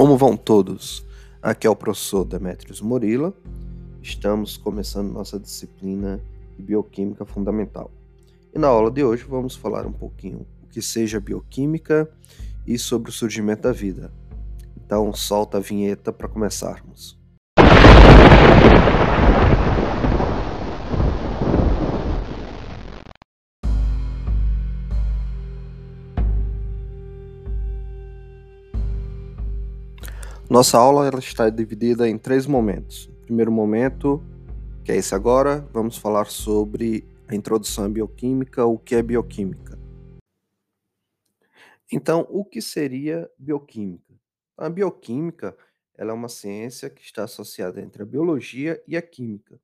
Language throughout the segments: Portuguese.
Como vão todos? Aqui é o professor Demetrios Morila. Estamos começando nossa disciplina de Bioquímica Fundamental. E na aula de hoje vamos falar um pouquinho o que seja bioquímica e sobre o surgimento da vida. Então solta a vinheta para começarmos. Nossa aula ela está dividida em três momentos. O primeiro momento, que é esse agora, vamos falar sobre a introdução à bioquímica, o que é bioquímica. Então, o que seria bioquímica? A bioquímica ela é uma ciência que está associada entre a biologia e a química.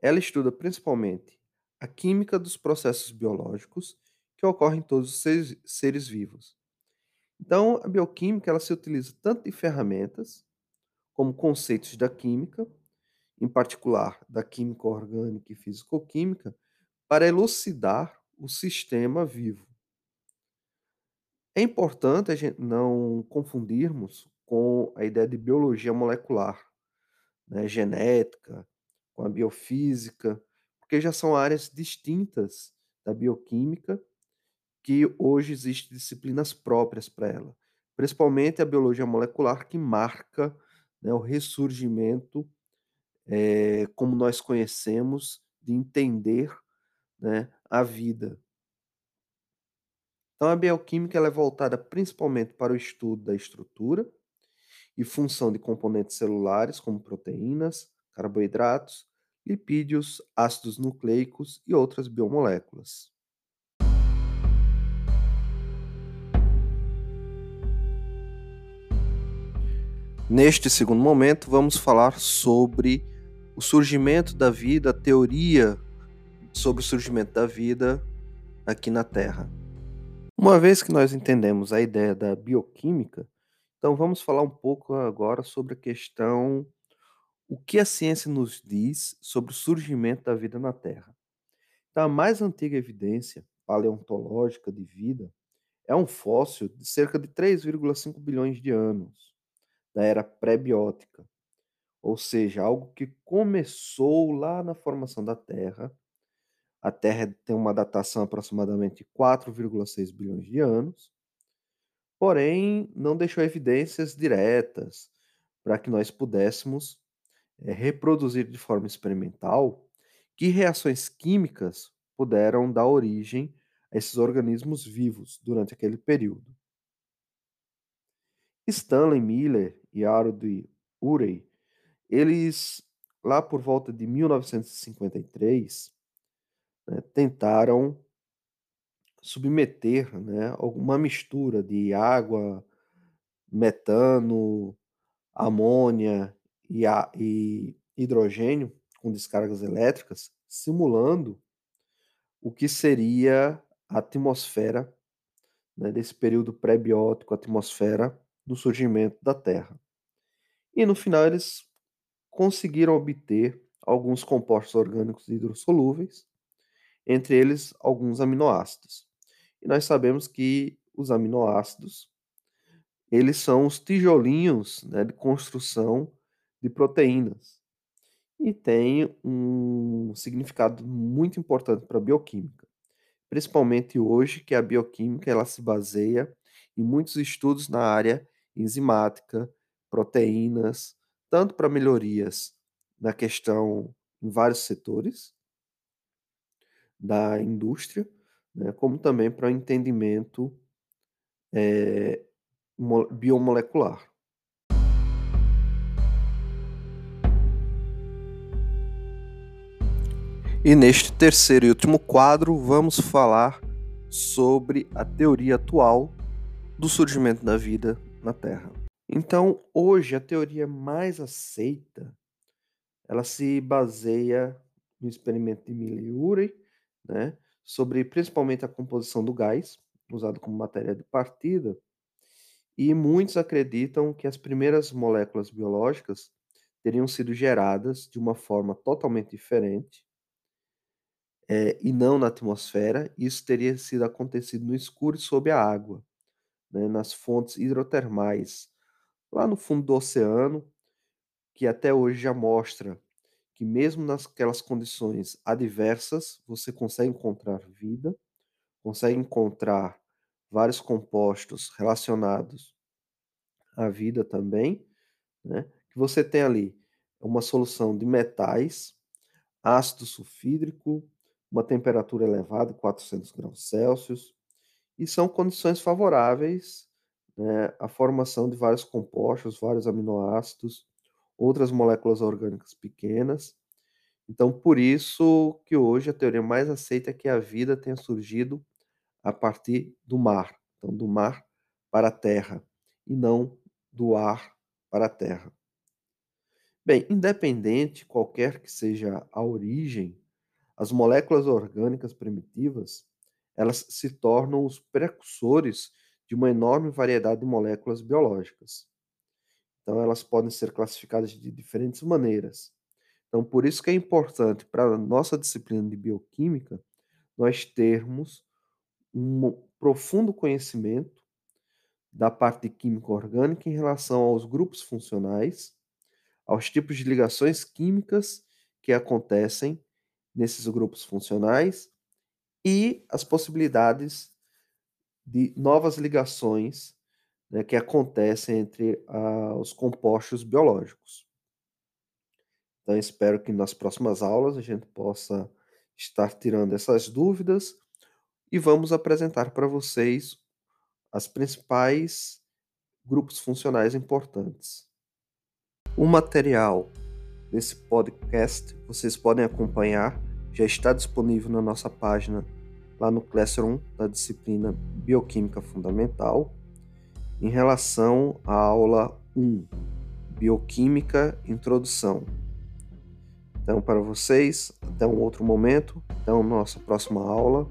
Ela estuda principalmente a química dos processos biológicos que ocorrem em todos os seres, seres vivos, então, a bioquímica ela se utiliza tanto de ferramentas como conceitos da química, em particular da química orgânica e físico-química, para elucidar o sistema vivo. É importante a gente não confundirmos com a ideia de biologia molecular, né, genética, com a biofísica, porque já são áreas distintas da bioquímica que hoje existem disciplinas próprias para ela, principalmente a biologia molecular, que marca né, o ressurgimento, é, como nós conhecemos, de entender né, a vida. Então, a bioquímica é voltada principalmente para o estudo da estrutura e função de componentes celulares, como proteínas, carboidratos, lipídios, ácidos nucleicos e outras biomoléculas. Neste segundo momento, vamos falar sobre o surgimento da vida, a teoria sobre o surgimento da vida aqui na Terra. Uma vez que nós entendemos a ideia da bioquímica, então vamos falar um pouco agora sobre a questão o que a ciência nos diz sobre o surgimento da vida na Terra. Então, a mais antiga evidência paleontológica de vida é um fóssil de cerca de 3,5 bilhões de anos da era pré-biótica, ou seja, algo que começou lá na formação da Terra. A Terra tem uma datação aproximadamente de 4,6 bilhões de anos, porém não deixou evidências diretas para que nós pudéssemos é, reproduzir de forma experimental que reações químicas puderam dar origem a esses organismos vivos durante aquele período. Stanley Miller e Harold Urey, eles, lá por volta de 1953, né, tentaram submeter né, alguma mistura de água, metano, amônia e, a, e hidrogênio com descargas elétricas, simulando o que seria a atmosfera né, desse período pré-biótico, atmosfera do surgimento da Terra. E no final eles conseguiram obter alguns compostos orgânicos hidrossolúveis, entre eles alguns aminoácidos. E nós sabemos que os aminoácidos eles são os tijolinhos né, de construção de proteínas e tem um significado muito importante para a bioquímica, principalmente hoje que a bioquímica ela se baseia em muitos estudos na área enzimática, proteínas, tanto para melhorias na questão em vários setores da indústria, né, como também para o entendimento é, biomolecular. E neste terceiro e último quadro, vamos falar sobre a teoria atual do surgimento da vida na Terra. Então, hoje a teoria mais aceita, ela se baseia no experimento de Miller e Urey, né, sobre principalmente a composição do gás, usado como matéria de partida, e muitos acreditam que as primeiras moléculas biológicas teriam sido geradas de uma forma totalmente diferente é, e não na atmosfera. Isso teria sido acontecido no escuro e sob a água né, nas fontes hidrotermais lá no fundo do oceano, que até hoje já mostra que mesmo naquelas condições adversas, você consegue encontrar vida, consegue encontrar vários compostos relacionados à vida também, né? Que você tem ali uma solução de metais, ácido sulfídrico, uma temperatura elevada, 400 graus Celsius, e são condições favoráveis né, à formação de vários compostos, vários aminoácidos, outras moléculas orgânicas pequenas. Então, por isso que hoje a teoria mais aceita é que a vida tenha surgido a partir do mar, então do mar para a terra, e não do ar para a terra. Bem, independente qualquer que seja a origem, as moléculas orgânicas primitivas, elas se tornam os precursores de uma enorme variedade de moléculas biológicas. Então, elas podem ser classificadas de diferentes maneiras. Então, por isso que é importante para a nossa disciplina de bioquímica nós termos um profundo conhecimento da parte de química orgânica em relação aos grupos funcionais, aos tipos de ligações químicas que acontecem nesses grupos funcionais e as possibilidades de novas ligações né, que acontecem entre uh, os compostos biológicos. Então, espero que nas próximas aulas a gente possa estar tirando essas dúvidas e vamos apresentar para vocês as principais grupos funcionais importantes. O material desse podcast vocês podem acompanhar, já está disponível na nossa página lá no Classroom da disciplina Bioquímica Fundamental, em relação à aula 1, Bioquímica Introdução. Então, para vocês, até um outro momento, até a nossa próxima aula.